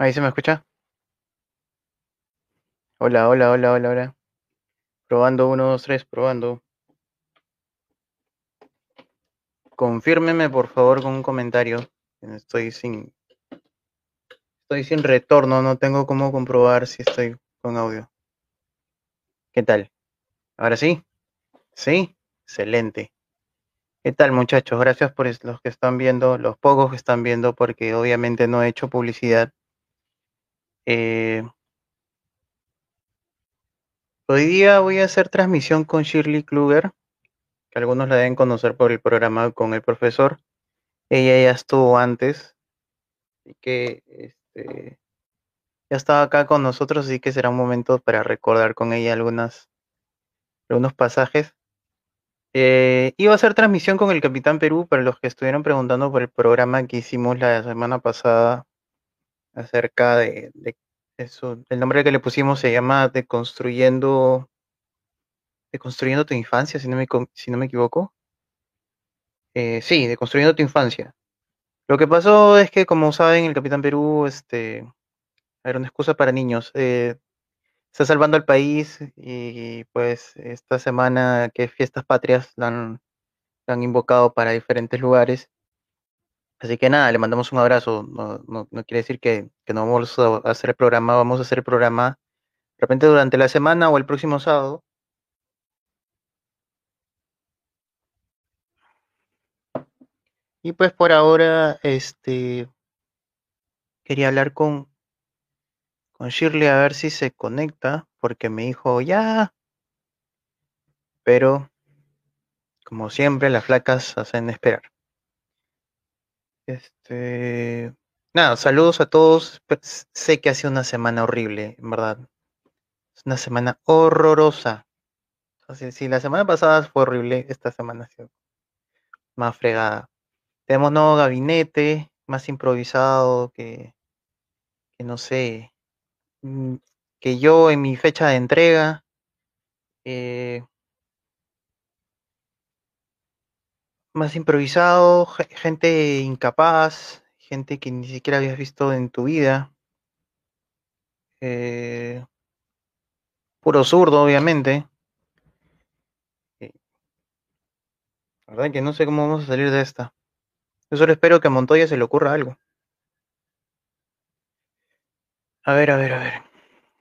Ahí se me escucha. Hola, hola, hola, hola, hola. Probando, uno, dos, tres, probando. Confírmeme, por favor, con un comentario. Estoy sin. Estoy sin retorno, no tengo cómo comprobar si estoy con audio. ¿Qué tal? ¿Ahora sí? ¿Sí? Excelente. ¿Qué tal, muchachos? Gracias por los que están viendo, los pocos que están viendo, porque obviamente no he hecho publicidad. Eh, hoy día voy a hacer transmisión con Shirley Kluger, que algunos la deben conocer por el programa con el profesor. Ella ya estuvo antes, y que este, ya estaba acá con nosotros, así que será un momento para recordar con ella algunos pasajes. Eh, iba a hacer transmisión con el Capitán Perú para los que estuvieron preguntando por el programa que hicimos la semana pasada acerca de, eso. El nombre que le pusimos se llama Deconstruyendo, Deconstruyendo tu infancia, si no me, si no me equivoco. Eh, sí, Deconstruyendo tu infancia. Lo que pasó es que, como saben, el Capitán Perú este, era una excusa para niños. Eh, está salvando al país y pues esta semana que fiestas patrias la han, han invocado para diferentes lugares. Así que nada, le mandamos un abrazo. No, quiere decir que, que, no vamos a hacer el programa, vamos a hacer el programa de repente durante la semana o el próximo sábado. Y pues por ahora, este quería hablar con, con Shirley a ver si se conecta, porque me dijo ya. Pero, como siempre, las flacas hacen esperar. Este. Nada, saludos a todos. Sé que ha sido una semana horrible, en verdad. Es una semana horrorosa. si la semana pasada fue horrible, esta semana ha sido más fregada. Tenemos nuevo gabinete, más improvisado que, que no sé, Mm, que yo en mi fecha de entrega eh, más improvisado, gente incapaz, gente que ni siquiera habías visto en tu vida. Eh, puro zurdo, obviamente. Eh, la verdad que no sé cómo vamos a salir de esta. Yo solo espero que a Montoya se le ocurra algo. A ver, a ver, a ver.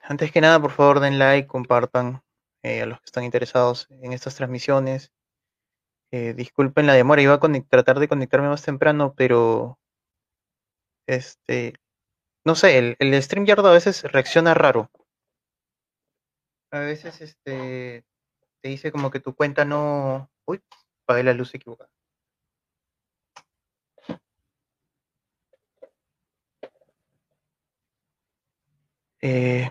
Antes que nada, por favor, den like, compartan eh, a los que están interesados en estas transmisiones. Eh, disculpen la demora, iba a tratar de conectarme más temprano, pero este, no sé, el, el StreamYard a veces reacciona raro. A veces este te dice como que tu cuenta no. Uy, apagué la luz equivocada. Eh,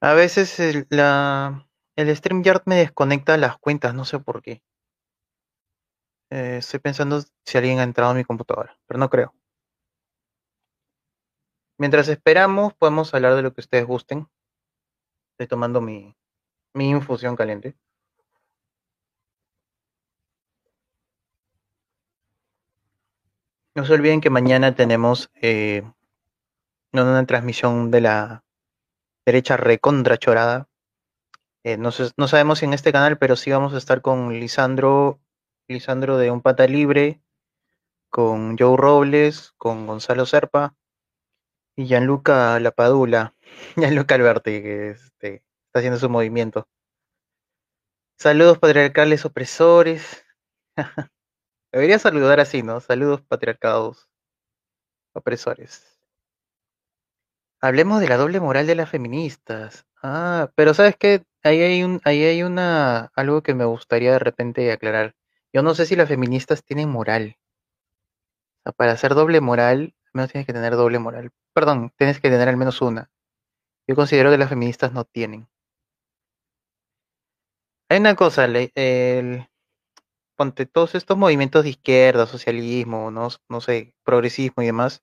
a veces la, el StreamYard me desconecta las cuentas, no sé por qué. Eh, estoy pensando si alguien ha entrado a mi computadora, pero no creo. Mientras esperamos, podemos hablar de lo que ustedes gusten. Estoy tomando mi, infusión caliente. No se olviden que mañana tenemos eh, una transmisión de la derecha recontra chorada. Eh, no, sabemos si en este canal, pero sí vamos a estar con Lisandro, Lisandro de Un Pata Libre, con Joe Robles, con Gonzalo Serpa y Gianluca Lapadula, Gianluca Alberti, que este, está haciendo su movimiento. Saludos patriarcales opresores. Debería saludar así, ¿no? Saludos patriarcados opresores. Hablemos de la doble moral de las feministas. Ah, pero ¿sabes qué? Ahí hay un, ahí hay una, algo que me gustaría de repente aclarar. Yo no sé si las feministas tienen moral. O sea, para hacer doble moral, al menos tienes que tener doble moral. Perdón, tienes que tener al menos una. Yo considero que las feministas no tienen. Hay una cosa, el, ponte todos estos movimientos de izquierda, socialismo, no, no sé, progresismo y demás,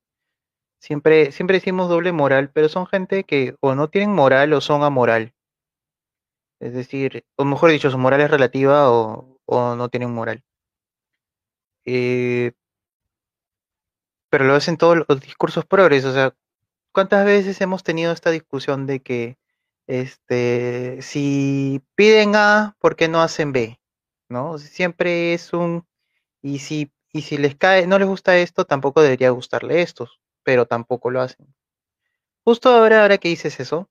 Siempre, siempre decimos doble moral, pero son gente que o no tienen moral o son amoral. Es decir, o mejor dicho, su moral es relativa o, no tienen moral. Eh, pero lo hacen todos los discursos progres, o sea, ¿cuántas veces hemos tenido esta discusión de que este si piden A, ¿por qué no hacen B? ¿No? Siempre es un y si y si les cae, no les gusta esto, tampoco debería gustarle esto, pero tampoco lo hacen. Justo ahora, ahora que dices eso,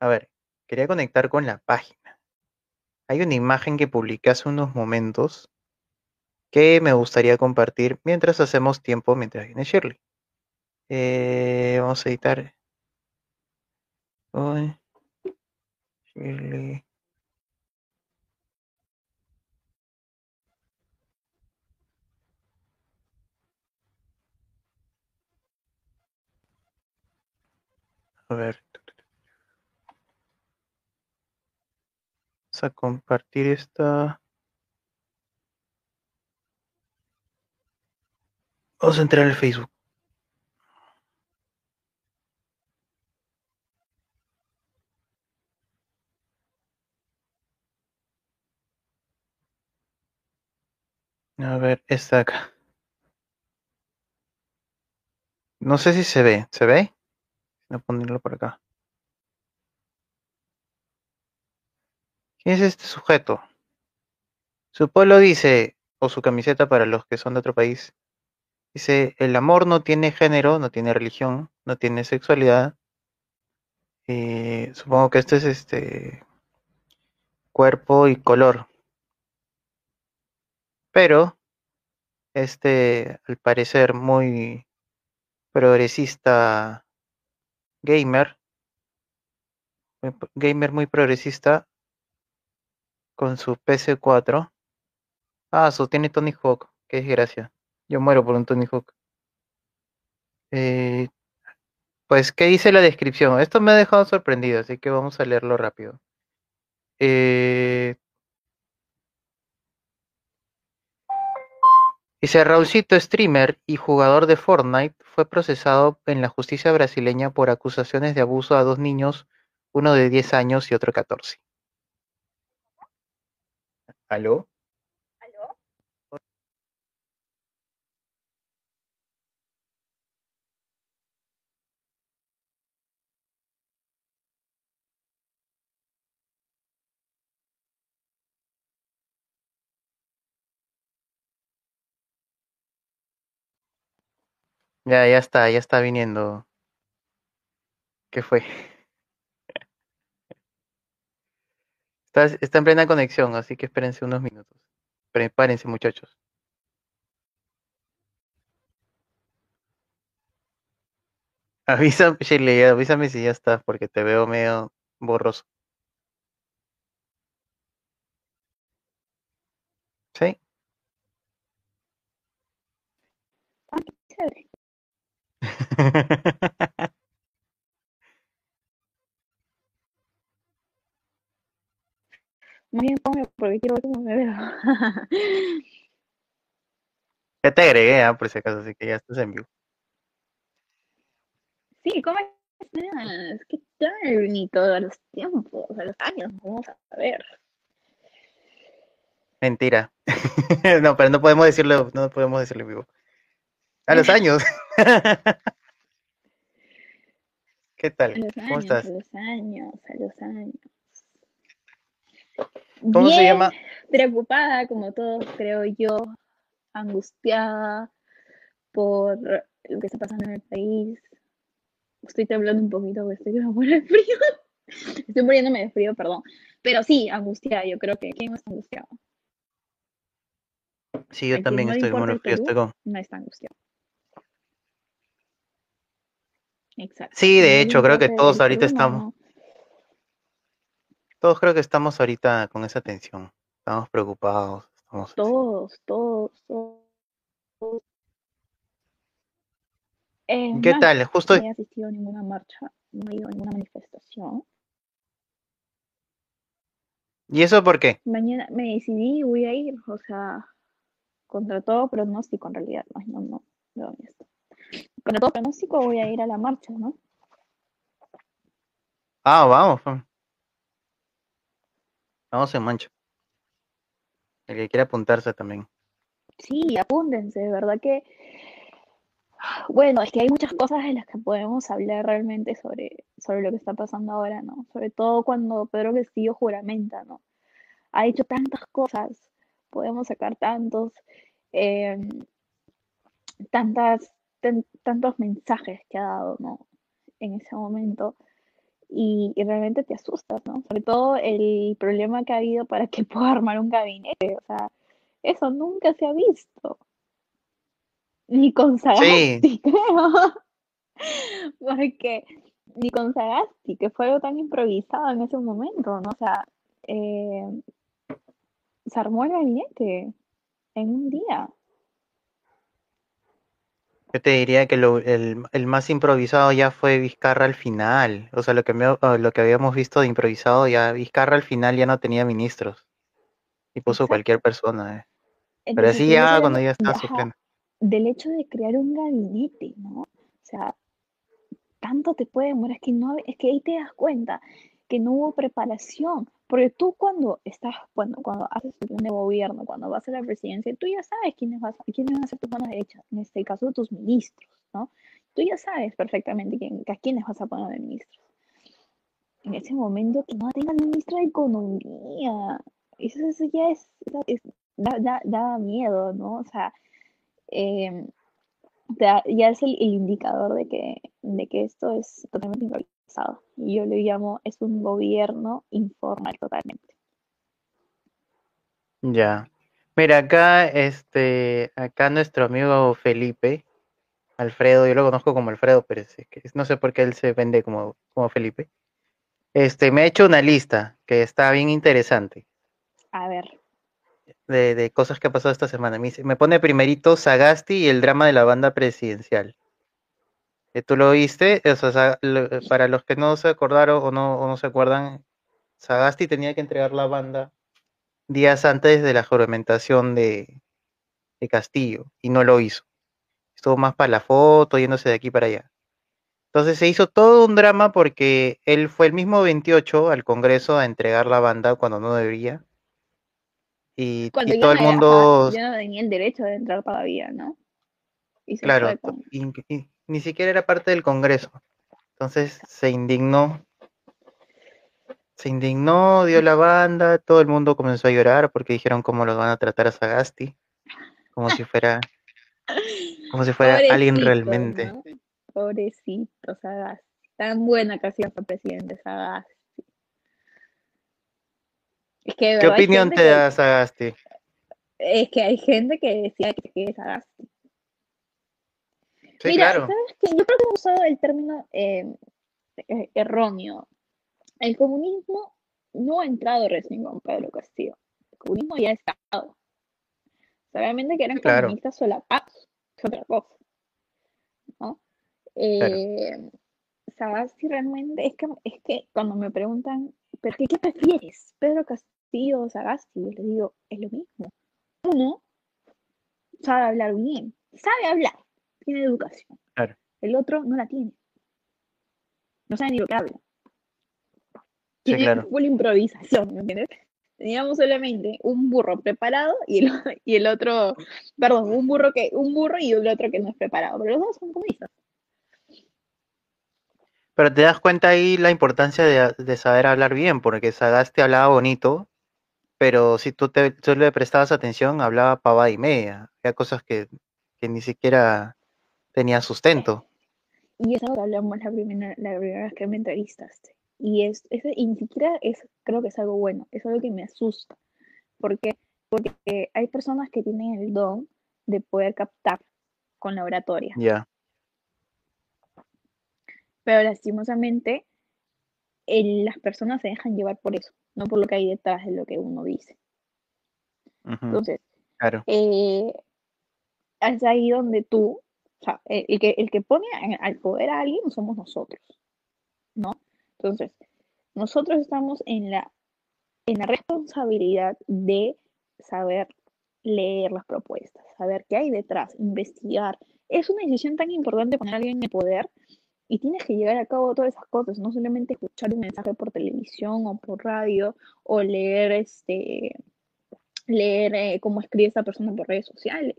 a ver, quería conectar con la página. Hay una imagen que publiqué hace unos momentos que me gustaría compartir mientras hacemos tiempo mientras viene Shirley. Eh, vamos a editar. Shirley. A ver. A compartir esta. Vamos a entrar al Facebook. A ver, esta acá. No sé si se ve. ¿Se ve? Voy a ponerlo por acá. ¿Quién es este sujeto? Su pueblo dice, o su camiseta para los que son de otro país, dice, el amor no tiene género, no tiene religión, no tiene sexualidad. Eh, supongo que este es este cuerpo y color. Pero este, al parecer muy progresista gamer, gamer muy progresista, con su PC4. Ah, su tiene Tony Hawk, qué desgracia. Yo muero por un Tony Hawk. Eh, pues, ¿qué dice la descripción? Esto me ha dejado sorprendido, así que vamos a leerlo rápido. Eh, Dice Raulcito, streamer y jugador de Fortnite, fue procesado en la justicia brasileña por acusaciones de abuso a dos niños, uno de 10 años y otro 14. ¿Aló? ¿Aló? Ya, ya está, ya está viniendo. ¿Qué fue? Está, está en plena conexión, así que espérense unos minutos. Prepárense, muchachos. Avisa, Shirley, avísame si ya está, porque te veo medio borroso. ¿Sí? Más bien ponme porque quiero ver cómo me veo. ya te agregué, ah, por si acaso, así que ya estás en vivo. Sí, ¿cómo estás? ¿Qué tal? Ni todos los tiempos, a los años, vamos a ver. Mentira. no, pero no podemos decirlo, no podemos decirlo en vivo. A los años. ¿Qué tal? A los ¿Cómo años, estás? a los años, a los años. ¿Cómo se Bien llama? preocupada, como todos, creo yo, angustiada por lo que está pasando en el país. Estoy temblando un poquito porque estoy que me muero de frío. Estoy muriéndome de frío, perdón. Pero sí, angustiada, yo creo que ¿quién no está angustiado? Sí, yo también no estoy bueno el frío, estoy con... no está angustiado. Exacto. Sí, de hecho, creo que todos ahorita estamos. Todos creo que estamos ahorita con esa tensión. Estamos preocupados, estamos. Todos, todos, todos. ¿Qué más, tal? Justo, no he asistido a ninguna marcha, no he ido a ninguna manifestación. ¿y eso por qué? Mañana me decidí y voy a ir, o sea, contra todo pronóstico en realidad, no, no, no. Contra todo pronóstico voy a ir a la marcha, ¿no? Ah, vamos, vamos en mancha. El que quiera apuntarse también. Sí, apúntense, de verdad que Bueno, es que hay muchas cosas en las que podemos hablar realmente sobre, sobre lo que está pasando ahora, ¿no? Sobre todo cuando Pedro Castillo juramenta, ¿no? Ha hecho tantas cosas, podemos sacar tantos, eh, tantas, tantos mensajes que ha dado, ¿no? En ese momento. Y, y, realmente te asustas, ¿no? Sobre todo el problema que ha habido para que pueda armar un gabinete, o sea, eso nunca se ha visto. Ni con Sagasti, creo. Porque ni con Sagasti, que fue algo tan improvisado en ese momento, ¿no? O sea, eh, se armó el gabinete en un día. Yo te diría que lo, el, el, más improvisado ya fue Vizcarra al final. O sea, lo que, me, lo que habíamos visto de improvisado, ya Vizcarra al final ya no tenía ministros. Y puso Exacto. cualquier persona. Eh. Pero así ya cuando ya estaba suplente del hecho de crear un gabinete, ¿no? O sea, tanto te puede demorar, es que, no, es que ahí te das cuenta que no hubo preparación, porque tú cuando estás, cuando, cuando haces tu plan de gobierno, cuando vas a la presidencia, tú ya sabes quiénes, vas, quiénes van a ser tus manos derechas, en este caso tus ministros, ¿no? Tú ya sabes perfectamente quién, a quiénes vas a poner de ministros. En ese momento que no tengan ministro de economía, eso, eso ya es, da, da, da miedo, ¿no? O sea, eh, ya es el, el, indicador de que, de que esto es totalmente Y yo lo llamo, es un gobierno informal totalmente. Ya. Mira, acá, este, acá nuestro amigo Felipe, Alfredo, yo lo conozco como Alfredo, pero es que no sé por qué él se vende como, como Felipe. Este, me ha hecho una lista que está bien interesante. A ver de, de, cosas que ha pasado esta semana. Me, me pone primerito Sagasti y el drama de la banda presidencial. ¿Tú lo viste? O sea, para los que no se acordaron o no, o no se acuerdan, Sagasti tenía que entregar la banda días antes de la juramentación de, de Castillo y no lo hizo. Estuvo más para la foto, yéndose de aquí para allá. Entonces se hizo todo un drama porque él fue el mismo 28 al Congreso a entregar la banda cuando no debería y, Cuando y todo el mundo... yo no tenía el derecho de entrar todavía, ¿no? Y Claro, con- y, y ni siquiera era parte del Congreso. Entonces se indignó, se indignó, dio la banda, todo el mundo comenzó a llorar porque dijeron cómo los van a tratar a Sagasti, como si fuera, como si fuera alguien realmente. ¿no? Pobrecito, Sagasti. Tan buena que ha sido para presidente Sagasti. Es que ¿Qué opinión te que- da Sagasti? Es que hay gente que decía que quede Sagasti. Sí, Mira, claro, ¿sabes qué? Yo creo que he usado el término eh, eh, erróneo. El comunismo no ha entrado recién con Pedro Castillo. El comunismo ya ha estado. Obviamente que eran claro. comunistas solapados, es otra cosa. ¿no? Eh, Sagasti realmente, es que, es que cuando me preguntan, ¿pero qué, qué prefieres? ¿Pedro Castillo o Sagasti? Yo les digo, es lo mismo. Uno sabe hablar bien, sabe hablar, tiene educación. Claro. El otro no la tiene. No sabe ni lo que habla. Sí, Tiene claro. improvisación, ¿me entiendes? Teníamos solamente un burro preparado y el, y el otro, perdón, un burro que, un burro y el otro que no es preparado, pero los dos son comunistas. Pero te das cuenta ahí la importancia de, de saber hablar bien, porque Sagasti hablaba bonito, pero si tú, te, tú le prestabas atención, hablaba pavada y media. Había cosas que, que ni siquiera tenían sustento. Y es algo que hablamos la primera, la primera vez que me entrevistaste. Y, es, es, y ni siquiera es, creo que es algo bueno, es algo que me asusta. porque Porque hay personas que tienen el don de poder captar con la oratoria. Ya, Pero lastimosamente el- las personas se dejan llevar por eso, no por lo que hay detrás de lo que uno dice. Entonces, claro, eh, es ahí donde tú, o sea, el, que, el que pone al poder a alguien somos nosotros, ¿no? Entonces, nosotros estamos en la, en la responsabilidad de saber leer las propuestas, saber qué hay detrás, investigar. Es una decisión tan importante poner a alguien en el poder y tienes que llevar a cabo todas esas cosas, no solamente escuchar un mensaje por televisión o por radio o leer este leer eh, cómo escribe esa persona por redes sociales.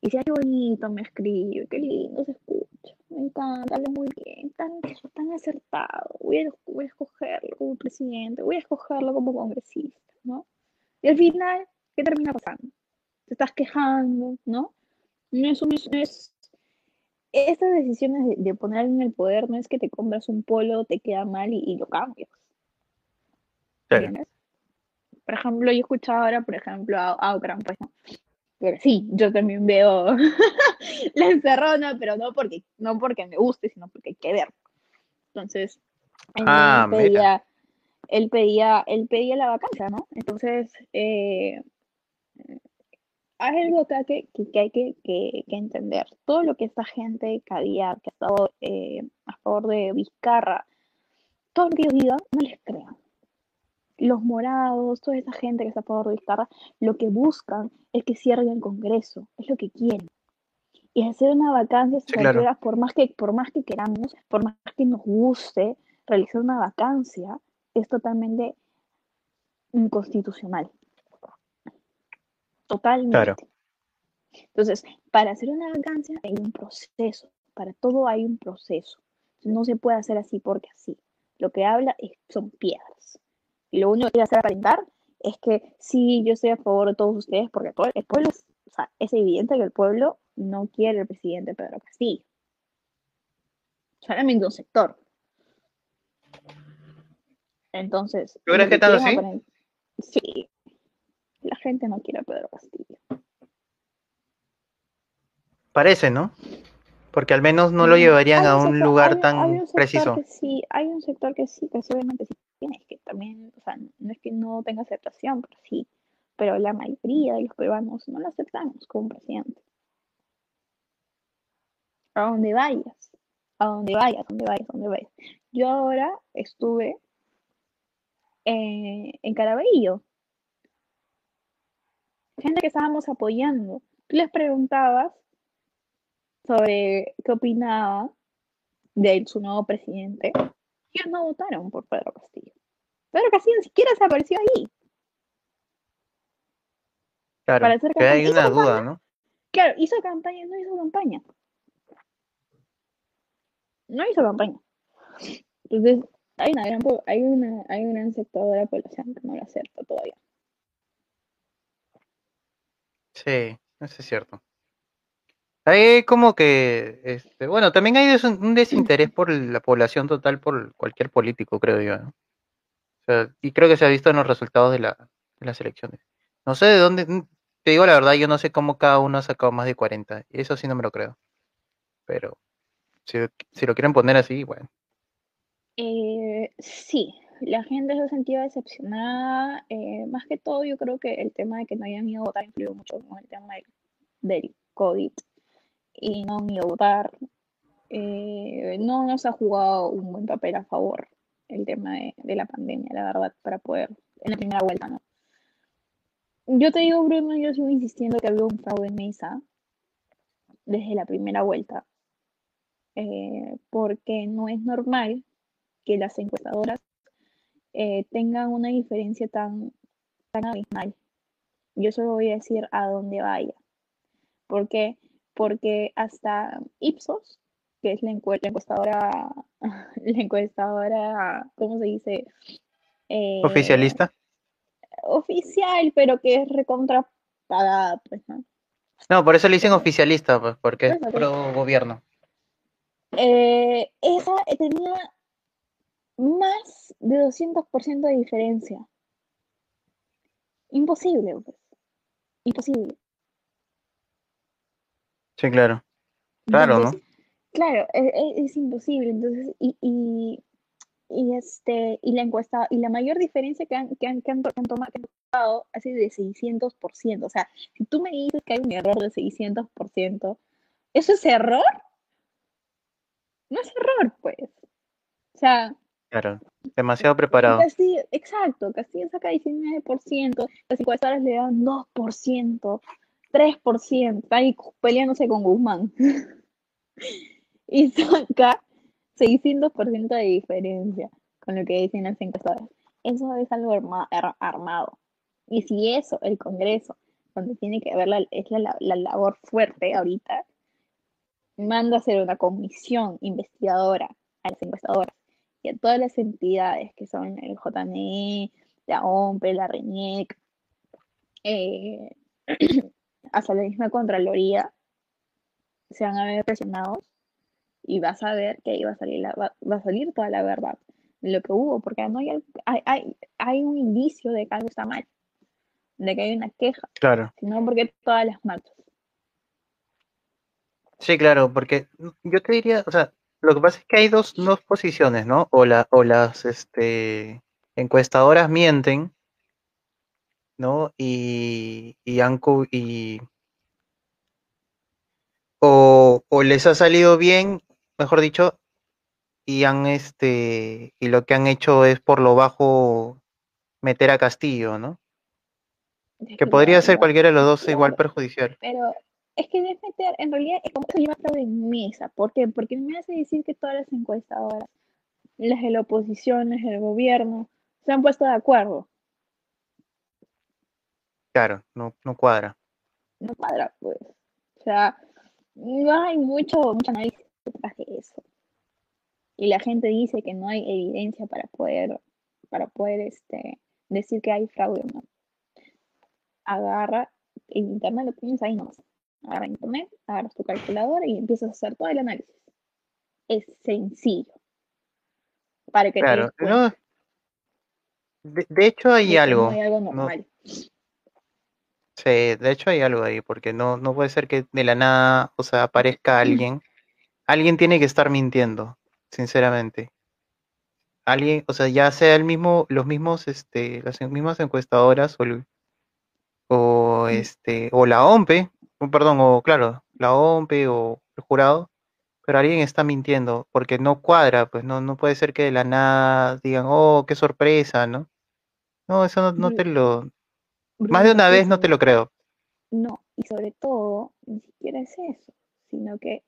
Y decía, qué bonito me escribe, qué lindo se escucha, me encanta, habla muy bien, tan, tan acertado, voy a, voy a escogerlo como presidente, voy a escogerlo como congresista, ¿no? Y al final, ¿qué termina pasando? Te estás quejando, ¿no? No es, un, no es estas decisiones de, poner en el poder no es que te compras un polo, te queda mal y, lo cambias. ¿Entiendes? Por ejemplo, yo he escuchado ahora, por ejemplo, a, a pues no. Pero sí, yo también veo la encerrona, pero no porque, no porque me guste, sino porque hay que ver. Entonces, él, ah, pedía, él pedía, él pedía la vacancia, ¿no? Entonces, eh, hay algo que, hay que, entender. Todo lo que esta gente que había, que ha estado eh, a favor de Vizcarra, todo lo que ellos digan, no les crean. Los morados, toda esa gente que está de Vizcarra, lo que buscan es que cierren el Congreso, es lo que quieren. Y hacer una vacancia por más que por más que queramos, por más que nos guste realizar una vacancia, es totalmente inconstitucional. Totalmente. Entonces, para hacer una vacancia hay un proceso, para todo hay un proceso. No se puede hacer así porque así. Lo que habla es, son piedras. Y lo único que quiere hacer aparentar es que sí, yo estoy a favor de todos ustedes porque el pueblo, es, o sea, es evidente que el pueblo no quiere el presidente Pedro Castillo. Solamente un sector. Entonces. ¿Tú crees que tal así? Sí, la gente no quiere a Pedro Castillo. Parece, ¿no? Porque al menos no lo llevarían a un lugar tan preciso. sí, hay un sector que sí, que obviamente sí tiene, que también, o sea, no es que no tenga aceptación, pero sí, pero la mayoría de los peruanos no lo aceptamos como presidente. A donde vayas, a donde vayas, a donde vayas, a donde vayas. Yo ahora estuve eh, en Caraballo, gente que estábamos apoyando. Tú les preguntabas sobre qué opinaba de su nuevo presidente. Ellos no votaron por Pedro Castillo. Pedro Castillo ni siquiera se apareció ahí. Claro, que hay una duda, ¿no? Claro, hizo campaña, no hizo campaña. No hizo campaña. Entonces, hay, una hay, una, hay un gran sector de la población que no lo acepta todavía. Sí, eso es cierto. Hay como que, este, bueno, también hay un desinterés por la población total por cualquier político, creo yo, O sea, y creo que se ha visto en los resultados de, la, de las elecciones. No sé de dónde, te digo la verdad, yo no sé cómo cada uno ha sacado más de 40, y eso sí no me lo creo. Pero si, lo quieren poner así, bueno. Eh, sí, la gente se sentido decepcionada. Eh, más que todo, yo creo que el tema de que no hayan ido a votar influyó mucho con el tema del, COVID y no a votar. Eh, no nos ha jugado un buen papel a favor el tema de, la pandemia, la verdad, para poder en la primera vuelta, ¿no? Yo te digo, Bruno, yo sigo insistiendo que había un fraude en mesa desde la primera vuelta, eh, porque no es normal que las encuestadoras eh, tengan una diferencia tan, tan abismal. Yo solo voy a decir a dónde vaya. ¿Por qué? Porque hasta Ipsos, que es la, encuestadora, la encuestadora, ¿cómo se dice? Eh, ¿Oficialista? Oficial, pero que es recontra pues, ¿no? No, por eso le dicen oficialista, pues, porque es pro gobierno. Eh, esa tenía más de 200% de diferencia. Imposible, pues. Imposible. Sí, claro. Claro, ¿no? Claro, e, e, es, imposible. Entonces, y, y, y, este, y la encuesta, y la mayor diferencia que han, que han, que han, tomado ha sido de 600%. O sea, si tú me dices que hay un error de 600%, ¿eso es error? No es error, pues. O sea, Claro, demasiado preparado. Castillo, exacto, Castillo saca 19%, las encuestadoras le dan 2%, 3%, está ahí peleándose con Guzmán. y saca 600% de diferencia con lo que dicen las encuestadoras. Eso es algo armado. Y si eso, el Congreso, cuando tiene que ver la, es la labor fuerte ahorita, manda a hacer una comisión investigadora a las encuestadoras y a todas las entidades que son el JNE, la OMPE, la RENIEC, eh, hasta la misma Contraloría, se van a ver presionados y vas a ver que ahí va a salir, va, a salir toda la verdad de lo que hubo, porque no hay, hay, hay, un indicio de que algo está mal, de que hay una queja, claro. sino porque todas las marchas. Sí, claro, porque yo te diría, o sea, lo que pasa es que hay dos, dos posiciones, ¿no? O, la, o las este, encuestadoras mienten, ¿no? Y, y, han, y o, o les ha salido bien, mejor dicho, y han este y lo que han hecho es por lo bajo meter a Castillo, ¿no? que podría ser cualquiera de los dos igual perjudicial. Pero es que meter, en realidad es como que lleva en mesa. ¿Por qué? Porque me hace decir que todas las encuestadoras, las de la oposición, las del gobierno, se han puesto de acuerdo. Claro, no, no cuadra. No cuadra, pues. O sea, no hay mucho, mucho análisis detrás de eso. Y la gente dice que no hay evidencia para poder, para poder este, decir que hay fraude o no. Agarra, en internet lo tienes ahí nomás agarra internet, agarras tu calculadora y empiezas a hacer todo el análisis. Es sencillo. Para que claro, de, hecho hay algo. Sí, de hecho hay algo ahí, porque no, no puede ser que de la nada, o sea, aparezca alguien. Alguien tiene que estar mintiendo, sinceramente. Alguien, o sea, ya sea el mismo, los mismos, este, las mismas encuestadoras o, o este, o la OMPE, perdón, o claro, la OMPE o el jurado, pero alguien está mintiendo porque no cuadra, pues no, no puede ser que de la nada digan, oh, qué sorpresa, ¿no? No, eso no, te lo... Más de una vez no te lo creo. No, y sobre todo, ni siquiera es eso, sino que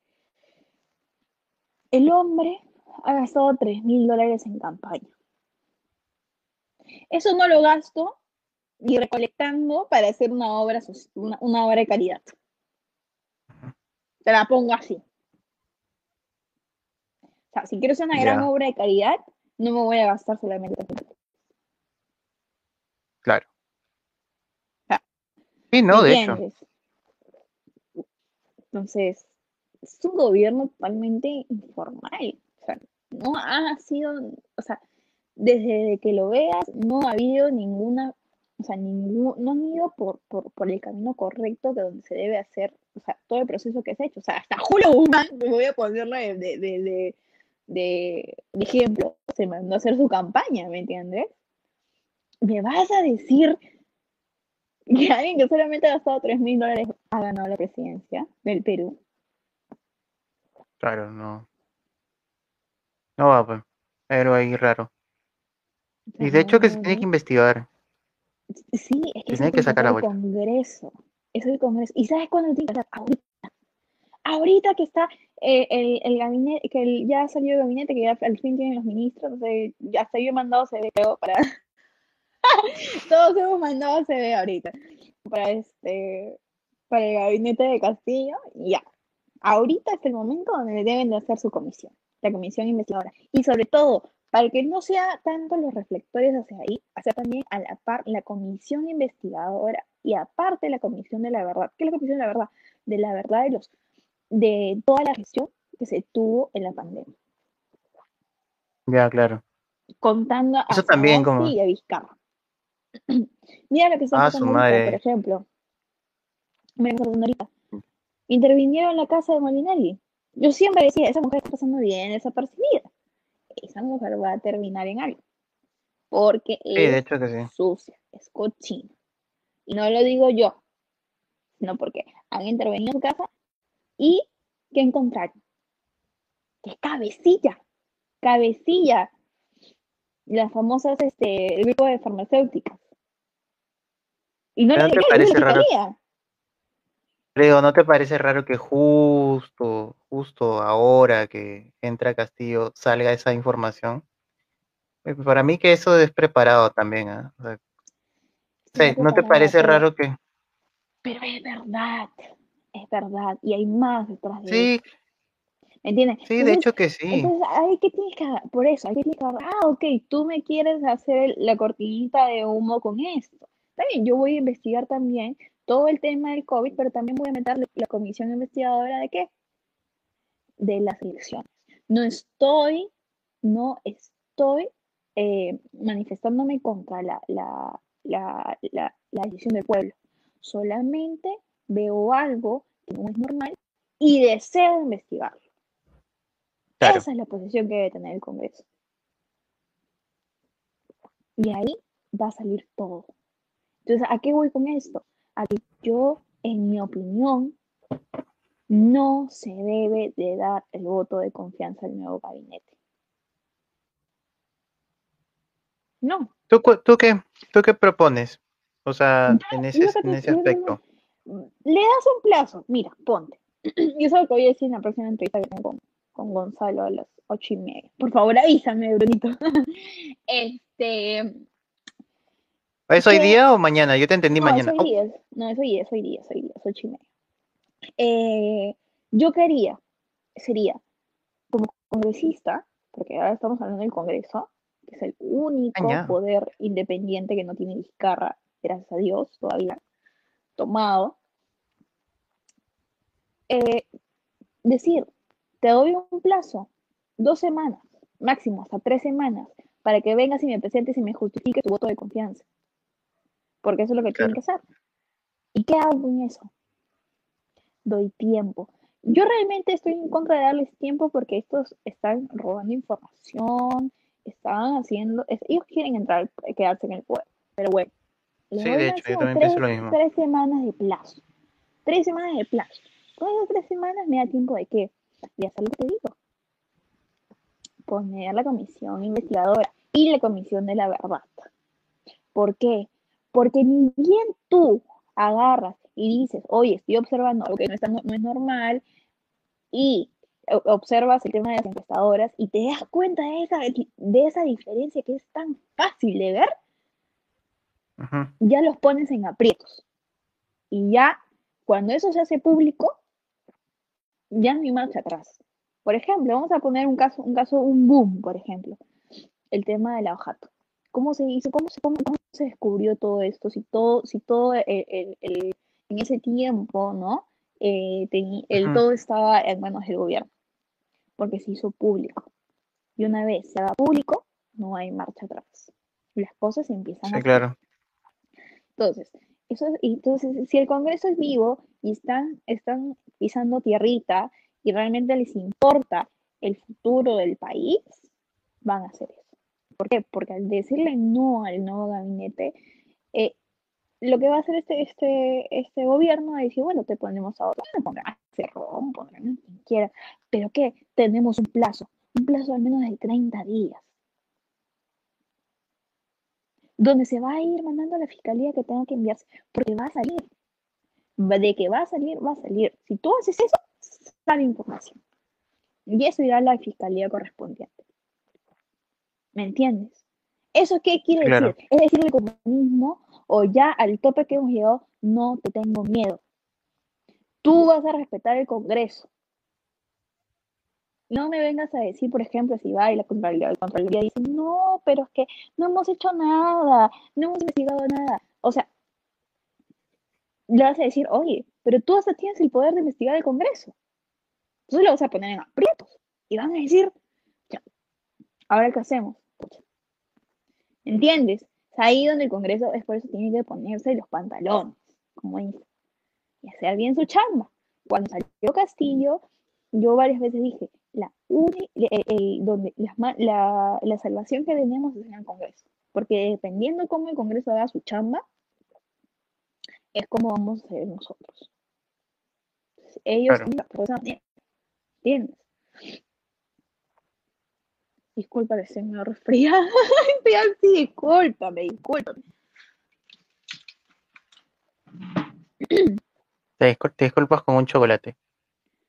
el hombre ha gastado 3 mil dólares en campaña. Eso no lo gasto ni recolectando para hacer una obra, una obra de caridad. Te la pongo así. O sea, si quiero hacer una gran obra de caridad, no me voy a gastar solamente Claro. Sí, no, de hecho. Entonces, es un gobierno totalmente informal. O sea, no ha sido, o sea, desde que lo veas, no ha habido ninguna o sea, ningún, no han ido por, por, el camino correcto de donde se debe hacer, o sea, todo el proceso que se ha hecho. O sea, hasta Julio Guzmán, me voy a ponerle de, de, de, ejemplo, se mandó a hacer su campaña, ¿me entiendes? ¿Me vas a decir que alguien que solamente ha gastado 3 mil dólares ha ganado la presidencia del Perú? Claro, no. No va, pues. Pero ahí raro. Y de hecho que se tiene que investigar. Sí, es que, es el Congreso. Es el Congreso. ¿Y sabes cuándo tiene que Ahorita. Ahorita que está eh, el, el, gabinete, que ya salió el gabinete, que ya al fin tienen los ministros, ya hasta yo he mandado CV, para... Todos hemos mandado CV ahorita. Para este para el gabinete de Castillo, ya. Ahorita es el momento donde deben de hacer su comisión, la comisión investigadora. Y sobre todo, para que no sea tanto los reflectores hacia ahí, hacer también a la par la comisión investigadora y aparte la comisión de la verdad. ¿Qué es la comisión de la verdad? De la verdad de los de toda la gestión que se tuvo en la pandemia. Ya, claro. Contando a Eso también como... y a Vizcarra. Mira lo que está ah, pasando por ejemplo. Me ahorita. Intervinieron en la casa de Molinelli. Yo siempre decía, esa mujer está pasando bien desapercibida esa mujer va a terminar en algo. Porque es sucia, es cochina. Y no lo digo yo, sino porque han intervenido en su casa y ¿qué encontraron? Que cabecilla, cabecilla. Las famosas, este, el grupo de farmacéuticas. Y no, le te parece raro? Creo, ¿no te parece raro que justo, justo ahora que entra Castillo salga esa información? Eh, para mí que eso es preparado también. ¿ah? ¿No te parece raro que... Pero es verdad, es verdad, y hay más detrás de Sí, eso. ¿Me entiendes? sí, de hecho que sí. entonces, ahí que tienes que, por eso, hay que tienes que ah, ok, tú me quieres hacer la cortinita de humo con esto. Está bien, yo voy a investigar también todo el tema del COVID, pero también voy a meter la comisión investigadora de qué? De las elecciones. No estoy, no estoy eh, manifestándome contra la, la, la, la, la decisión del pueblo. Solamente veo algo que no es normal y deseo investigarlo. Claro. Esa es la posición que debe tener el Congreso. Y ahí va a salir todo. Entonces, ¿a qué voy con esto? A que yo, en mi opinión, no se debe de dar el voto de confianza al nuevo gabinete. No. ¿Tú, qué, ¿Tú qué propones? O sea, en ese, en aspecto. Le das un plazo. Mira, ponte. Yo sé lo que voy a decir en la próxima entrevista que tengo con, con Gonzalo a las ocho y media. Por favor, avísame, Brunito. este. ¿Es hoy día o mañana? Yo te entendí No, mañana. es hoy día. No, es hoy día, es hoy día, es hoy día, es ocho y media. Eh, yo quería, sería, como congresista, porque ahora estamos hablando del Congreso, que es el único ya. poder independiente que no tiene Vizcarra, gracias a Dios, todavía tomado. Eh, decir, te doy un plazo, dos semanas, máximo hasta tres semanas, para que vengas y me presentes y me justifiques tu voto de confianza. Porque eso es lo que tienen que hacer. ¿Y qué hago en eso? Doy tiempo. Yo realmente estoy en contra de darles tiempo porque estos están robando información, están haciendo, es- ellos quieren entrar, quedarse en el poder. Pero bueno, les Sí, de hecho, yo máximo también tres, pienso lo mismo. tres semanas de plazo. Tres semanas de plazo. Con esas tres semanas me da tiempo de qué? De hacer lo que te digo. Poner la comisión investigadora y la comisión de la verdad. ¿Por qué? Porque ni bien tú agarras y dices, oye, estoy observando algo que no, está, no, no es normal, y observas el tema de las encuestadoras y te das cuenta de esa, de esa diferencia que es tan fácil de ver, ya los pones en aprietos. Y ya, cuando eso se hace público, ya no hay marcha atrás. Por ejemplo, vamos a poner un caso, un caso, un boom, por ejemplo, el tema del abajato. ¿Cómo se hizo? ¿Cómo se, cómo, cómo se descubrió todo esto? Si todo, si todo el, el- el- en ese tiempo, ¿no? Eh, el todo estaba en manos del gobierno, porque se hizo público. Y una vez se haga público, no hay marcha atrás. Las cosas empiezan Sí, a claro. entonces, eso es- entonces, si el Congreso es vivo y están, están pisando tierrita y realmente les importa el futuro del país, van a hacer eso. ¿Por qué? Porque al decirle no al nuevo gabinete, eh, lo que va a hacer este, este, este gobierno es decir, bueno, te ponemos a otro, pondrán a Cerrón, pondrán quien quiera, pero ¿qué? Tenemos un plazo, un plazo al menos de 30 días donde se va a ir mandando a la fiscalía que tenga que enviarse, porque va a salir. De que va a salir, va a salir. Si tú haces eso, sale información. Y eso irá a la fiscalía correspondiente. ¿Me entiendes? ¿Eso qué quiere Claro. decir? Es decir, el comunismo o ya al tope que hemos llegado, no te tengo miedo. Tú vas a respetar el Congreso. No me vengas a decir, por ejemplo, si va y la Contraloría, la Contraloría dice, no, pero es que no hemos hecho nada, no hemos investigado nada. O sea, le vas a decir, oye, pero tú hasta tienes el poder de investigar el Congreso. Entonces lo vas a poner en aprietos. Y van a decir, ya, ahora qué hacemos. Pucha. ¿Entiendes? Es ahí donde el Congreso, es por eso tiene que ponerse los pantalones, como dice, y hacer bien su chamba. Cuando salió Castillo, yo varias veces dije, la, uni- el- el- donde ma- la, la salvación que tenemos es en el Congreso. Porque dependiendo cómo el Congreso haga su chamba, es como vamos a ser nosotros. Ellos Claro. la cosa. ¿Entiendes? Disculpa que se me resfriada. Estoy así, discúlpame, discúlpame. Te, discul- te disculpas con un chocolate.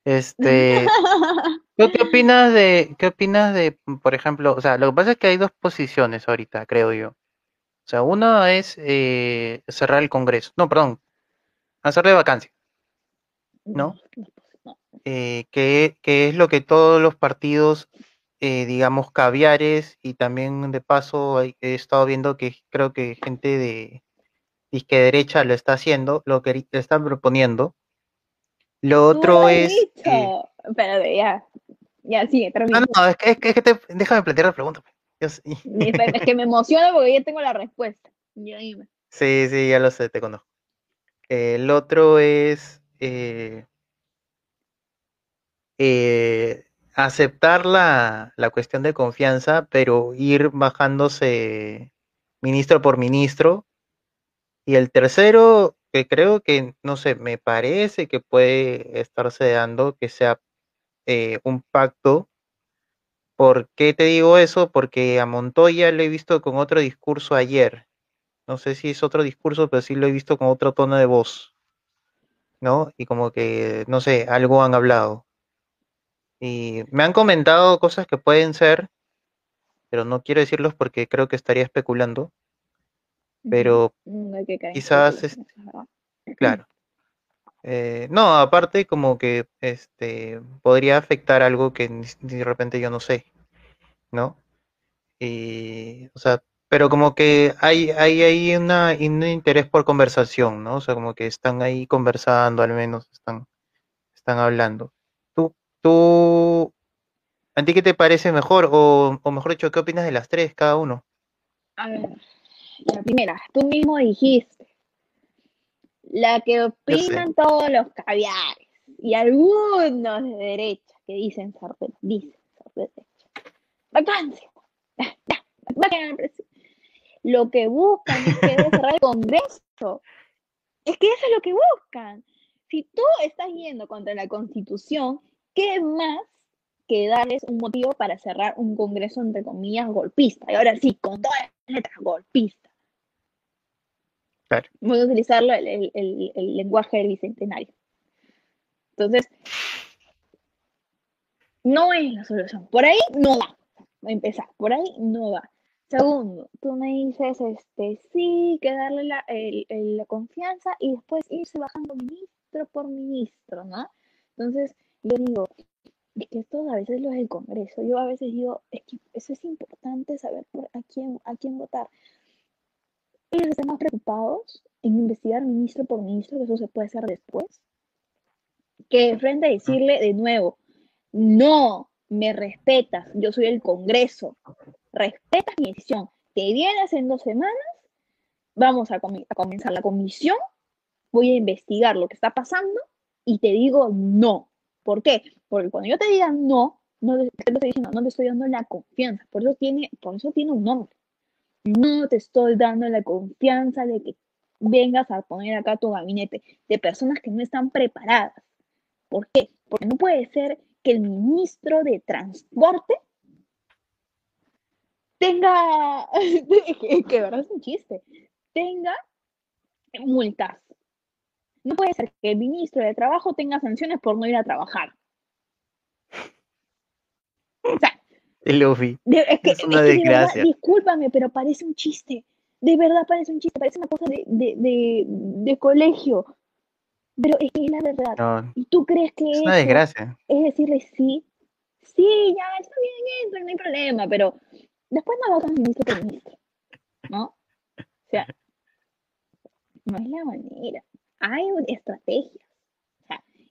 Este, ¿tú qué opinas de, qué opinas de, por ejemplo, o sea, lo que pasa es que hay dos posiciones ahorita, creo yo. O sea, una es eh, cerrar el Congreso. No, perdón. hacerle vacancia, ¿no? Eh, que, es lo que todos los partidos, eh, digamos, caviares y también de paso he estado viendo que creo que gente de izquierda derecha lo está haciendo, lo que le están proponiendo. Lo otro es... Espérate, ya. Ya, sigue, termina. No, no, es que, es que, te, déjame plantear la pregunta. Pues. Es que me emociona porque ya tengo la respuesta. Sí, sí, ya lo sé, te conozco. El otro es eh, eh, aceptar la, la, cuestión de confianza, pero ir bajándose ministro por ministro. Y el tercero, que creo que, no sé, me parece que puede estarse dando que sea eh, un pacto. ¿Por qué te digo eso? Porque a Montoya lo he visto con otro discurso ayer. No sé si es otro discurso, pero sí lo he visto con otro tono de voz. ¿No? Y como que, no sé, algo han hablado. Y me han comentado cosas que pueden ser, pero no quiero decirlos porque creo que estaría especulando. Pero quizás, es, claro. Eh, no, aparte como que este podría afectar algo que de repente yo no sé, ¿no? Y, o sea, pero como que hay, hay, hay una, un interés por conversación, ¿no? O sea, como que están ahí conversando, al menos están, están hablando. ¿Tú, a ti qué te parece mejor? O, o mejor dicho, ¿qué opinas de las tres, cada uno? A ver, la primera, tú mismo dijiste la que opinan todos los caviares y algunos de derecha que dicen de, dicen. Vacancia. Lo que buscan es que cerrar el Congreso. Es que eso es lo que buscan. Si tú estás yendo contra la Constitución, ¿qué más que darles un motivo para cerrar un Congreso, entre comillas, golpista? Y ahora sí, con todas las letras, golpista. Voy a utilizarlo el, el, lenguaje del bicentenario. Entonces, no es la solución. Por ahí no va. a empezar. Por ahí no va. Segundo, tú me dices, este, sí, que darle la, la confianza y después irse bajando ministro por ministro, ¿no? Entonces, yo digo, es que esto a veces lo es el Congreso. Yo a veces digo, es que eso es importante saber por a quién, a quién votar ellos están más preocupados en investigar ministro por ministro, que eso se puede hacer después, que frente a decirle de nuevo, no, me respetas, yo soy el Congreso, respetas mi decisión, te vienes en dos semanas, vamos a, comenzar la comisión, voy a investigar lo que está pasando y te digo no. ¿Por qué? Porque cuando yo te diga no, no te, estoy dando la confianza, por eso tiene, por eso tiene un nombre. No te estoy dando la confianza de que vengas a poner acá tu gabinete de personas que no están preparadas. ¿Por qué? Porque no puede ser que el ministro de Transporte tenga, que, verdad es un chiste, tenga multas. No puede ser que el ministro de Trabajo tenga sanciones por no ir a trabajar. O sea, Luffy. es, que, es una desgracia. discúlpame, pero parece un chiste. De verdad parece un chiste, parece una cosa de, de, de, colegio. Pero es que es la verdad. ¿Y tú crees que es una desgracia? Es decirle sí, sí, ya está bien, entra, no hay problema, pero después no lo ministro por ministro. ¿No? O sea, no es la manera. Hay estrategias.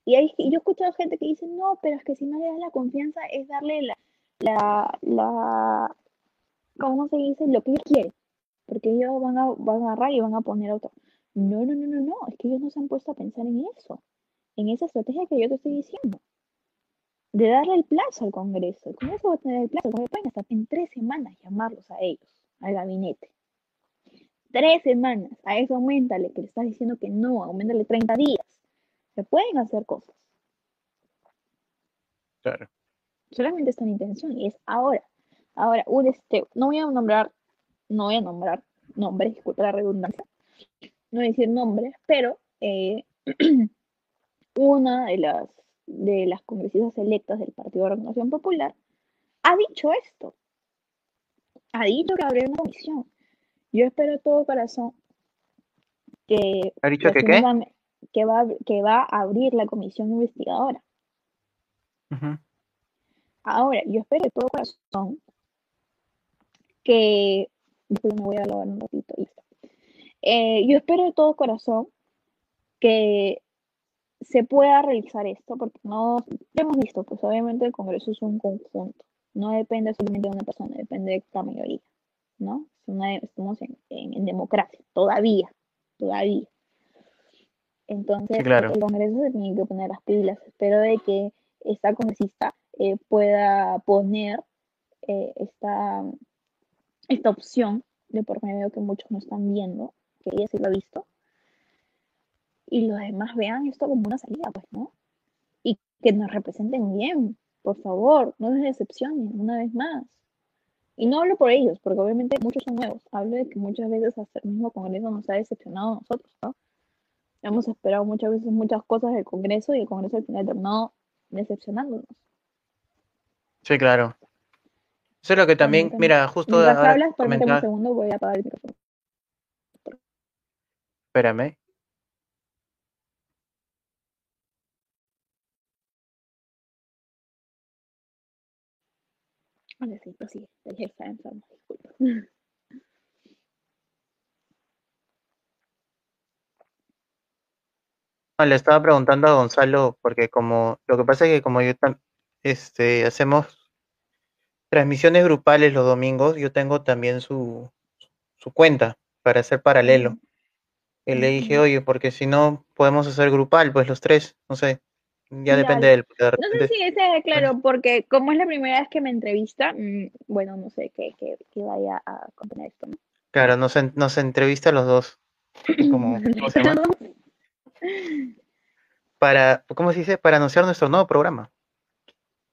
Y hay, yo he escuchado gente que dice, no, pero es que si no le das la confianza es darle la, la, la, ¿cómo se dice? Lo que ellos quieren. Porque ellos van a, van a agarrar y van a poner otro. No, no, no, no, no. Es que ellos no se han puesto a pensar en eso. En esa estrategia que yo te estoy diciendo. De darle el plazo al Congreso. El Congreso va a tener el plazo. Pueden hasta en tres semanas llamarlos a ellos, al gabinete. Tres semanas. A eso aumentale, que le estás diciendo que no, aumentale 30 días. Se pueden hacer cosas. Claro. Solamente está en intención y es ahora. Ahora, un este, no voy a nombrar, no voy a nombrar nombres, disculpa la redundancia, no voy a decir nombres, pero eh, una de las de las congresistas electas del Partido de Renovación Popular ha dicho esto. Ha dicho que habría una comisión. Yo espero de todo corazón que... ¿Ha dicho que qué? que va, que va a abrir la comisión investigadora. Ahora, yo espero de todo corazón que. Después me voy a lavar un ratito. Eh, yo espero de todo corazón que se pueda realizar esto, porque no hemos visto, pues obviamente el Congreso es un conjunto, no depende solamente de una persona, depende de la mayoría, ¿no? Estamos en, democracia, todavía, todavía. Entonces, el Congreso se tiene que poner las pilas. Espero de que esta congresista eh, pueda poner eh, esta, esta opción de por medio que muchos no están viendo, que ella sí lo ha visto, y los demás vean esto como una salida, pues, ¿no? Y que nos representen bien, por favor, no nos decepcionen una vez más. Y no hablo por ellos, porque obviamente muchos son nuevos. Hablo de que muchas veces hasta el mismo Congreso nos ha decepcionado a nosotros, ¿no? Hemos esperado muchas veces muchas cosas del Congreso y el Congreso al final terminó decepcionándonos. Sí, claro. Eso es lo que también, mira, justo ahora hablas, un segundo, voy a apagar el micrófono. Espérame. Sí, sí, el jefe enfermo, disculpa. le estaba preguntando a Gonzalo, porque como, lo que pasa es que como yo este, hacemos transmisiones grupales los domingos, yo tengo también su, su cuenta para hacer paralelo. Y le dije, oye, porque si no podemos hacer grupal, pues los tres, no sé, ya depende del... no sé si ese claro, porque como es la primera vez que me entrevista, mm, bueno, no sé qué, vaya a contener esto. Claro, nos, nos entrevista a los dos. Para, ¿cómo se dice? Para anunciar nuestro nuevo programa.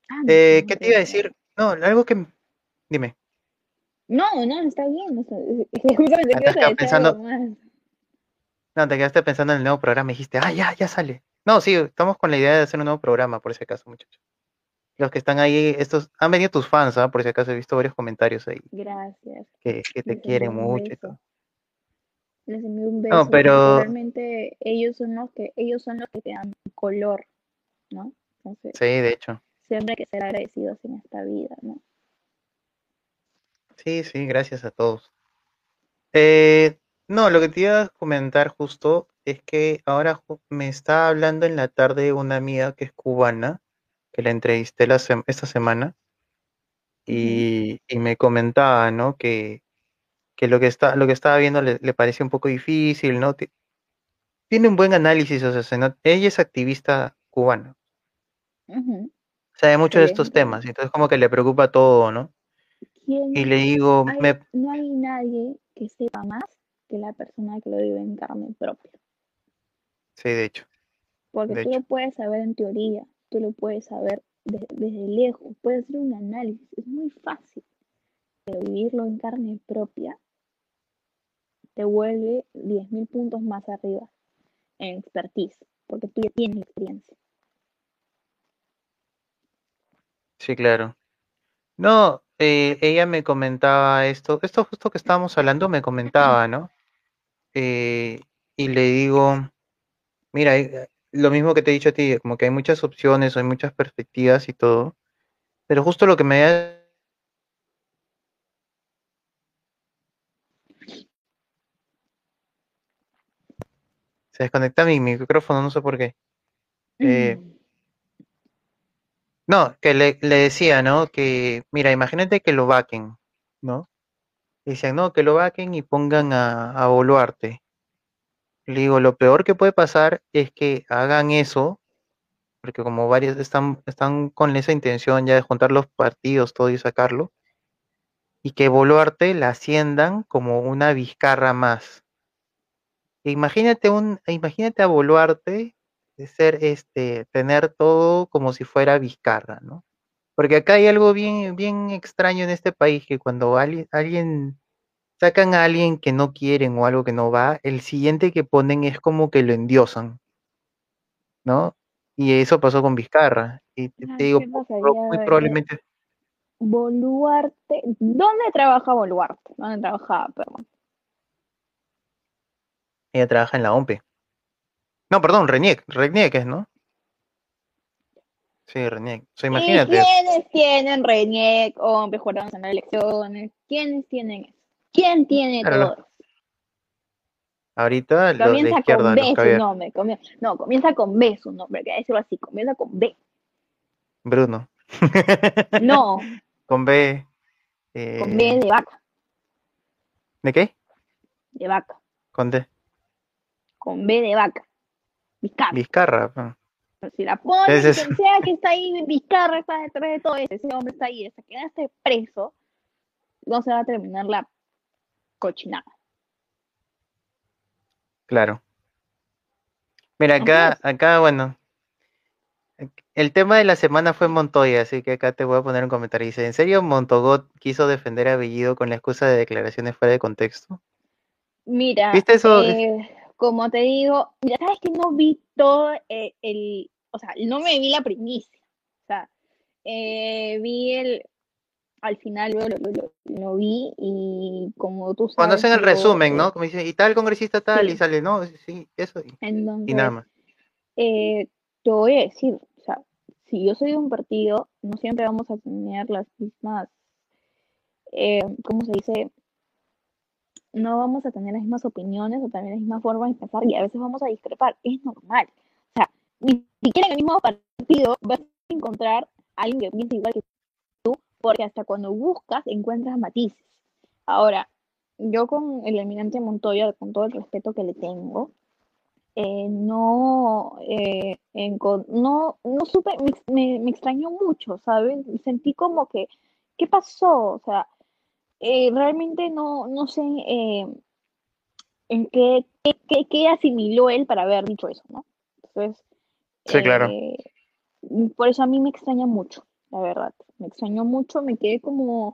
Ah, eh, ¿Qué te iba a decir? No, algo que... Dime. No, no, está bien. No, ah, te pensando... No, te quedaste pensando en el nuevo programa y dijiste, ah, ya, ya sale. No, sí, estamos con la idea de hacer un nuevo programa, por ese caso, muchachos. Los que están ahí, estos, han venido tus fans, ¿ah? Por si acaso he visto varios comentarios ahí. Gracias. Que, te quieren mucho y todo les envío un beso. No, pero realmente ellos son los que ellos son los que te dan color, ¿no? Entonces, sí, de hecho. Siempre hay que ser agradecidos en esta vida, ¿no? Sí, sí, gracias a todos. Eh, no, lo que te iba a comentar justo es que ahora me está hablando en la tarde una amiga que es cubana, que la entrevisté la esta semana, y, y me comentaba, ¿no? Que, que lo que está, lo que estaba viendo le, le parecía un poco difícil, ¿no? Tiene un buen análisis, o sea, ella es activista cubana. Sabe mucho de estos temas, entonces como que le preocupa todo, ¿no? Y le digo, no hay nadie que sepa más que la persona que lo vive en carne propia. Sí, de hecho. Porque tú lo puedes saber en teoría, tú lo puedes saber desde lejos, puedes hacer un análisis, es muy fácil. Pero vivirlo en carne propia te vuelve 10.000 puntos más arriba en expertise, porque tú ya tienes experiencia. Sí, claro. No, eh, ella me comentaba esto, esto justo que estábamos hablando me comentaba, ¿no? Eh, y le digo, mira, eh, lo mismo que te he dicho a ti, como que hay muchas opciones, hay muchas perspectivas y todo, pero justo lo que me Se desconecta mi micrófono, no sé por qué. Eh, mm. no, que le, decía, ¿no? Que, mira, imagínate que lo vaquen, ¿no? Dicen, no, que lo vaquen y pongan a, a Boluarte. Le digo, lo peor que puede pasar es que hagan eso, porque como varios están, están con esa intención ya de juntar los partidos, todo y sacarlo, y que Boluarte la asciendan como una Vizcarra más. Imagínate un, imagínate a Boluarte de ser este, tener todo como si fuera Vizcarra, ¿no? Porque acá hay algo bien, bien extraño en este país, que cuando alguien, alguien sacan a alguien que no quieren o algo que no va, el siguiente que ponen es como que lo endiosan, ¿no? Y eso pasó con Vizcarra. Y te, digo, muy probablemente. Boluarte, ¿dónde trabaja Boluarte? ¿Dónde trabajaba, perdón? Ella trabaja en la OMPE. No, perdón, Reniec, Reniec es, ¿no? Sí, Reniec. O sea, imagínate. ¿Y quiénes tienen Reniec, hombres jurados en las elecciones? ¿Quiénes tienen eso? ¿Quién tiene Claro, todo? Ahorita los de Comienza izquierda, con B su nombre. no, comienza con B su nombre, que decirlo así, comienza con B. Bruno. No, Con B. con B eh, de vaca, ¿De qué? de vaca, Con D. con B de vaca. Vizcarra. Vizcarra. pues. Si la ponen, Ese es- quien sea que está ahí, Vizcarra está detrás de todo eso, ese hombre está ahí, hasta que no esté preso, no se va a terminar la cochinada. Claro. Mira, acá, acá, bueno. El tema de la semana fue Montoya, así que acá te voy a poner un comentario. Dice, ¿en serio Montogot quiso defender a Bellido con la excusa de declaraciones fuera de contexto? Mira, ¿Viste eso? eh, como te digo, mira, sabes que no vi todo eh, el, o sea, no me vi la primicia, o sea, eh, vi el, al final lo, lo, lo- lo vi y como tú sabes, Cuando hacen el yo, resumen, ¿no? Como dice, y tal congresista tal, Sí. y sale, no, sí, eso, y, Entonces, y nada más. eh, te voy a decir, o sea, si yo soy de un partido, no siempre vamos a tener las mismas, eh, ¿cómo se dice? No vamos a tener las mismas opiniones o también las mismas formas de pensar y a veces vamos a discrepar, es normal. O sea, ni siquiera en el mismo partido vas a encontrar a alguien que piense igual que porque hasta cuando buscas encuentras matices. Ahora, yo con el eminente Montoya, con todo el respeto que le tengo, eh, no, eh, no, no supe, me, me- me extrañó mucho, ¿sabes? Sentí como que, ¿qué pasó? O sea, eh, realmente no, no sé eh, en qué, qué, qué- qué asimiló él para haber dicho eso, ¿no? Entonces, Sí, claro. por eso a mí me extraña mucho, la verdad. Me extrañó mucho, me quedé como,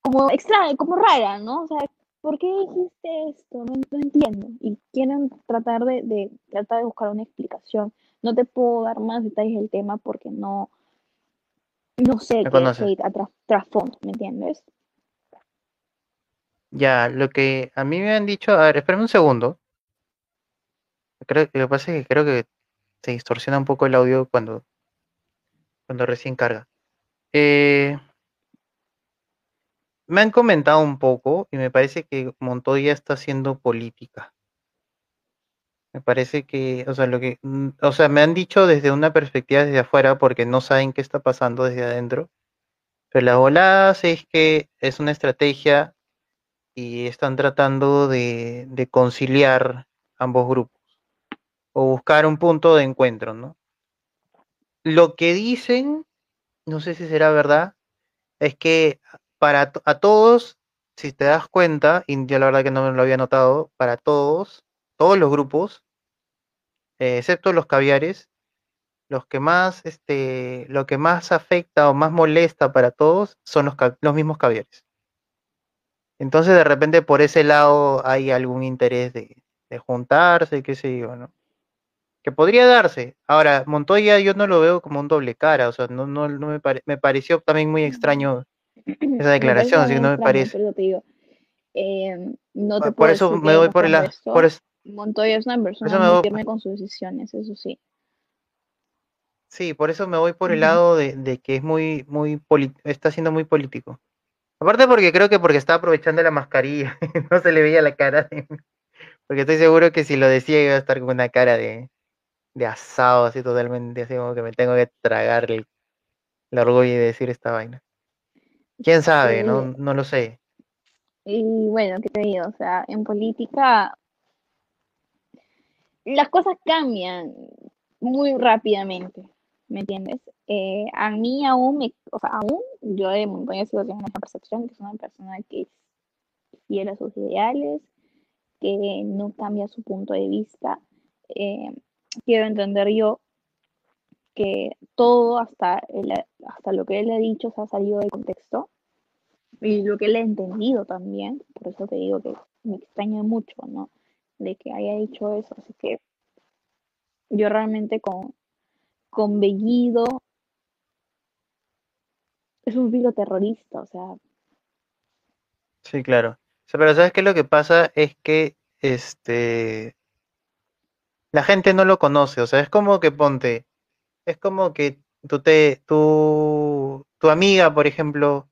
como extraña, como rara, ¿no? O sea, ¿por qué dijiste esto? No, no entiendo. Y quieren tratar de, de, tratar de buscar una explicación. No te puedo dar más detalles del tema porque no, no sé Me qué atrás, trasfondo, ¿me entiendes? Ya, lo que a mí me han dicho, a ver, espérame un segundo. Creo, lo que pasa es que creo que se distorsiona un poco el audio cuando, cuando recién carga. Eh, me han comentado un poco y me parece que Montoya está haciendo política. Me parece que, o sea, lo que, mm, o sea, me han dicho desde una perspectiva desde afuera porque no saben qué está pasando desde adentro. Pero la volada es que es una estrategia y están tratando de, de conciliar ambos grupos o buscar un punto de encuentro, ¿no? Lo que dicen, no sé si será verdad, es que para a todos, si te das cuenta, y yo la verdad que no lo había notado, para todos, todos los grupos, eh, excepto los caviares, los que más, este, lo que más afecta o más molesta para todos son los, los mismos caviares. Entonces, de repente, por ese lado hay algún interés de, de juntarse, qué sé yo, ¿no? Que podría darse. Ahora, Montoya yo no lo veo como un doble cara, o sea, no, no, no me, pare- me pareció también muy extraño esa declaración, así que no me parece. Por eso te digo, eh, no te Por eso me voy por el fue lado. esto. Por es- Montoya es una persona me muy firme con sus decisiones, eso sí. sí, por eso me voy por el lado de, de que es muy, muy está siendo muy político. Aparte porque creo que porque está aprovechando la mascarilla, no se le veía la cara. de- Porque estoy seguro que si lo decía iba a estar con una cara de, de asado, así totalmente, así como que me tengo que tragar el, el orgullo y decir esta vaina. ¿Quién sabe? Sí. No, no lo sé. Y bueno, ¿qué te digo? O sea, en política las cosas cambian muy rápidamente, ¿me entiendes? Eh, a mí aún, me, o sea, aún yo de Montoya sigo teniendo una percepción que es una persona que es fiel a sus ideales, que no cambia su punto de vista. Eh, quiero entender yo que todo hasta, el- hasta lo que él ha dicho se ha salido del contexto y lo que él ha entendido también, por eso te digo que me extraña mucho, ¿no? De que haya dicho eso, así que yo realmente con, con Bellido es un filo terrorista, o sea, Sí, claro. Pero ¿sabes qué? Lo que pasa es que este la gente no lo conoce, o sea, es como que ponte, es como que tú te, tu, tu amiga, por ejemplo,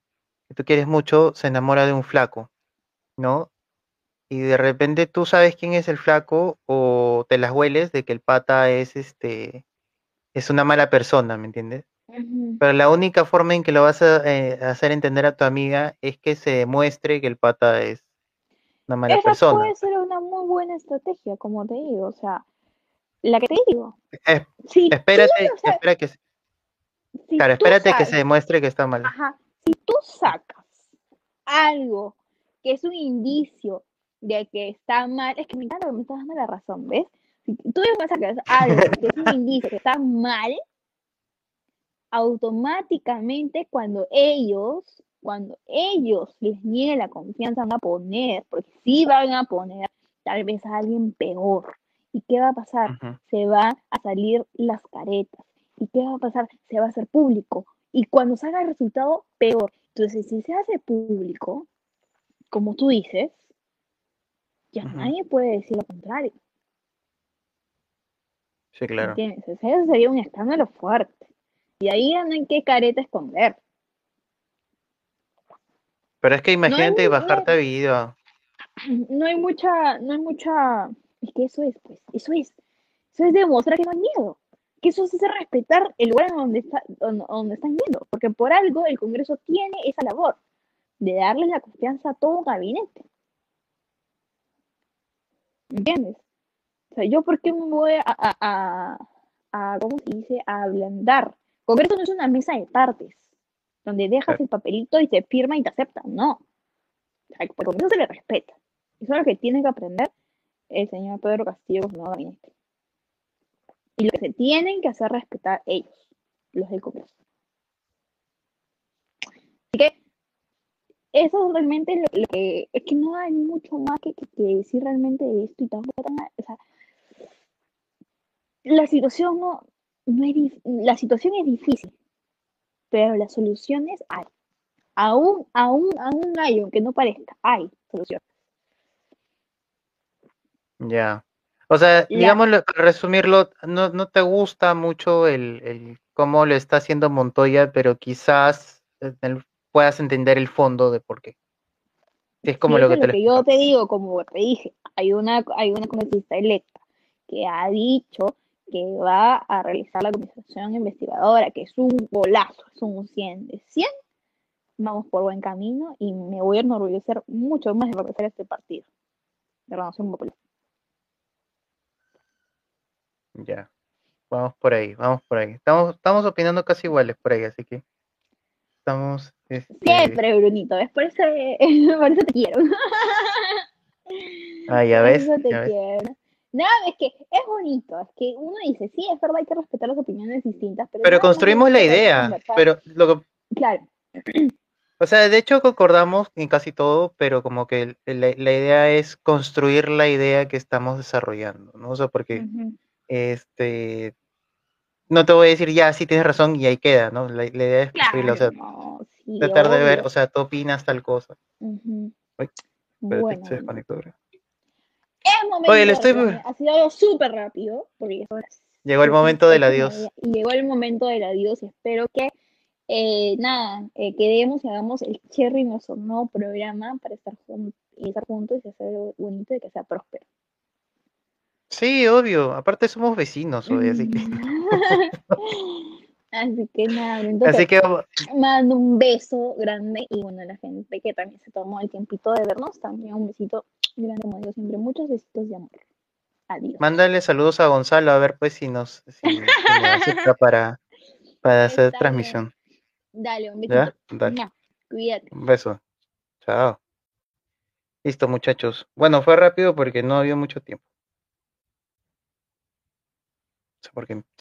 que tú quieres mucho, se enamora de un flaco, ¿no? Y de repente tú sabes quién es el flaco o te las hueles de que el pata es este, es una mala persona, ¿me entiendes? Pero la única forma en que lo vas a eh, hacer entender a tu amiga es que se demuestre que el pata es una mala Esa persona. puede ser una muy buena estrategia, como te digo, o sea, la que te digo. Es- tú, espérate, o sea, espera que, si claro, espérate que se demuestre que está mal. Ajá. Si tú sacas algo que es un indicio de que está mal, es que me encanta me estás dando la razón, ¿ves? Si tú me sacas algo que es un indicio que está mal, automáticamente cuando ellos, cuando ellos les nieguen la confianza van a poner, porque sí van a poner tal vez a alguien peor. ¿Y qué va a pasar? Se van a salir las caretas. ¿Y qué va a pasar? Se va a hacer público. Y cuando salga el resultado, peor. Entonces, si se hace público, como tú dices, ya nadie puede decir lo contrario. Sí, claro. Eso sería un escándalo fuerte. Y ahí no hay qué careta esconder. Pero es que imagínate bajarte no- video. No hay mucha, no hay mucha. Es que eso es, pues, eso es. Eso es demostrar que no hay miedo. Que eso es hacer respetar el lugar donde, está, donde, donde están yendo. Porque por algo el Congreso tiene esa labor de darles la confianza a todo gabinete. ¿Entiendes? O sea, yo por qué me voy a, a, a, a- ¿cómo se dice? A ablandar. Congreso no es una mesa de partes, donde dejas el papelito y te firma y te aceptan. No. O sea, por Congreso se le respeta. Eso es lo que tiene que aprender el señor Pedro Castillo nuevo gabinete. Y lo que se tienen que hacer respetar ellos, los del Congreso. Así que eso es realmente lo, lo que es que no hay mucho más que, que- que decir realmente de esto y tampoco o sea, la situación no, no es la situación es difícil, pero las soluciones hay. Aún, aún, aún hay, aunque no parezca, hay soluciones. Ya. O sea, digámoslo, para resumirlo, no, no te gusta mucho el, el cómo lo está haciendo Montoya, pero quizás eh, el- puedas entender el fondo de por qué. Es como Sí, lo que te lo lo que yo te digo, como te dije, hay una, hay una congresista electa que ha dicho que va a realizar la comisión investigadora, que es un golazo, es un 100 de 100. Vamos por buen camino y me voy a enorgullecer mucho más de representar este partido de Renovación Popular. Ya. Vamos por ahí, vamos por ahí. Estamos, estamos opinando casi iguales por ahí, así que estamos. este, Siempre, Brunito, ¿ves? Por eso, por eso te quiero. Ah, ya Por ves, eso te ya ves. quiero. No, es que es bonito, es que uno dice, sí, es verdad, hay que respetar las opiniones distintas, pero, Pero construimos la idea, pero lo que Claro, O sea, de hecho concordamos en casi todo, pero como que la, la idea es construir la idea que estamos desarrollando, ¿no? O sea, porque este no te voy a decir ya, sí tienes razón y ahí queda, ¿no? La, la idea es construirla, o sea, claro, no, sí, tratar de ver, o sea, tú opinas tal cosa. Espérate, Bueno, se desconectó, es momento Oye, estoy-. Ha sido algo súper rápido, porque Llegó el momento del adiós. llegó el momento del adiós y espero que, eh, nada, eh, quedemos y hagamos el Cherry nuestro nuevo programa para estar, jun- estar juntos y hacer algo bonito y que sea próspero. Sí, obvio. Aparte somos vecinos hoy, así que, Así que nada, entonces así que mando un beso grande y bueno, a la gente que también se tomó el tiempito de vernos, también un besito grande, como digo siempre, muchos besitos de amor. Adiós. mándale saludos a Gonzalo a ver pues si nos, si, si nos para, para hacer Está bien. transmisión. Dale, un besito. ¿Ya? Dale. Mua. Cuídate. Un beso. Chao. Listo, muchachos. Bueno, fue rápido porque no había mucho tiempo. O sea, porque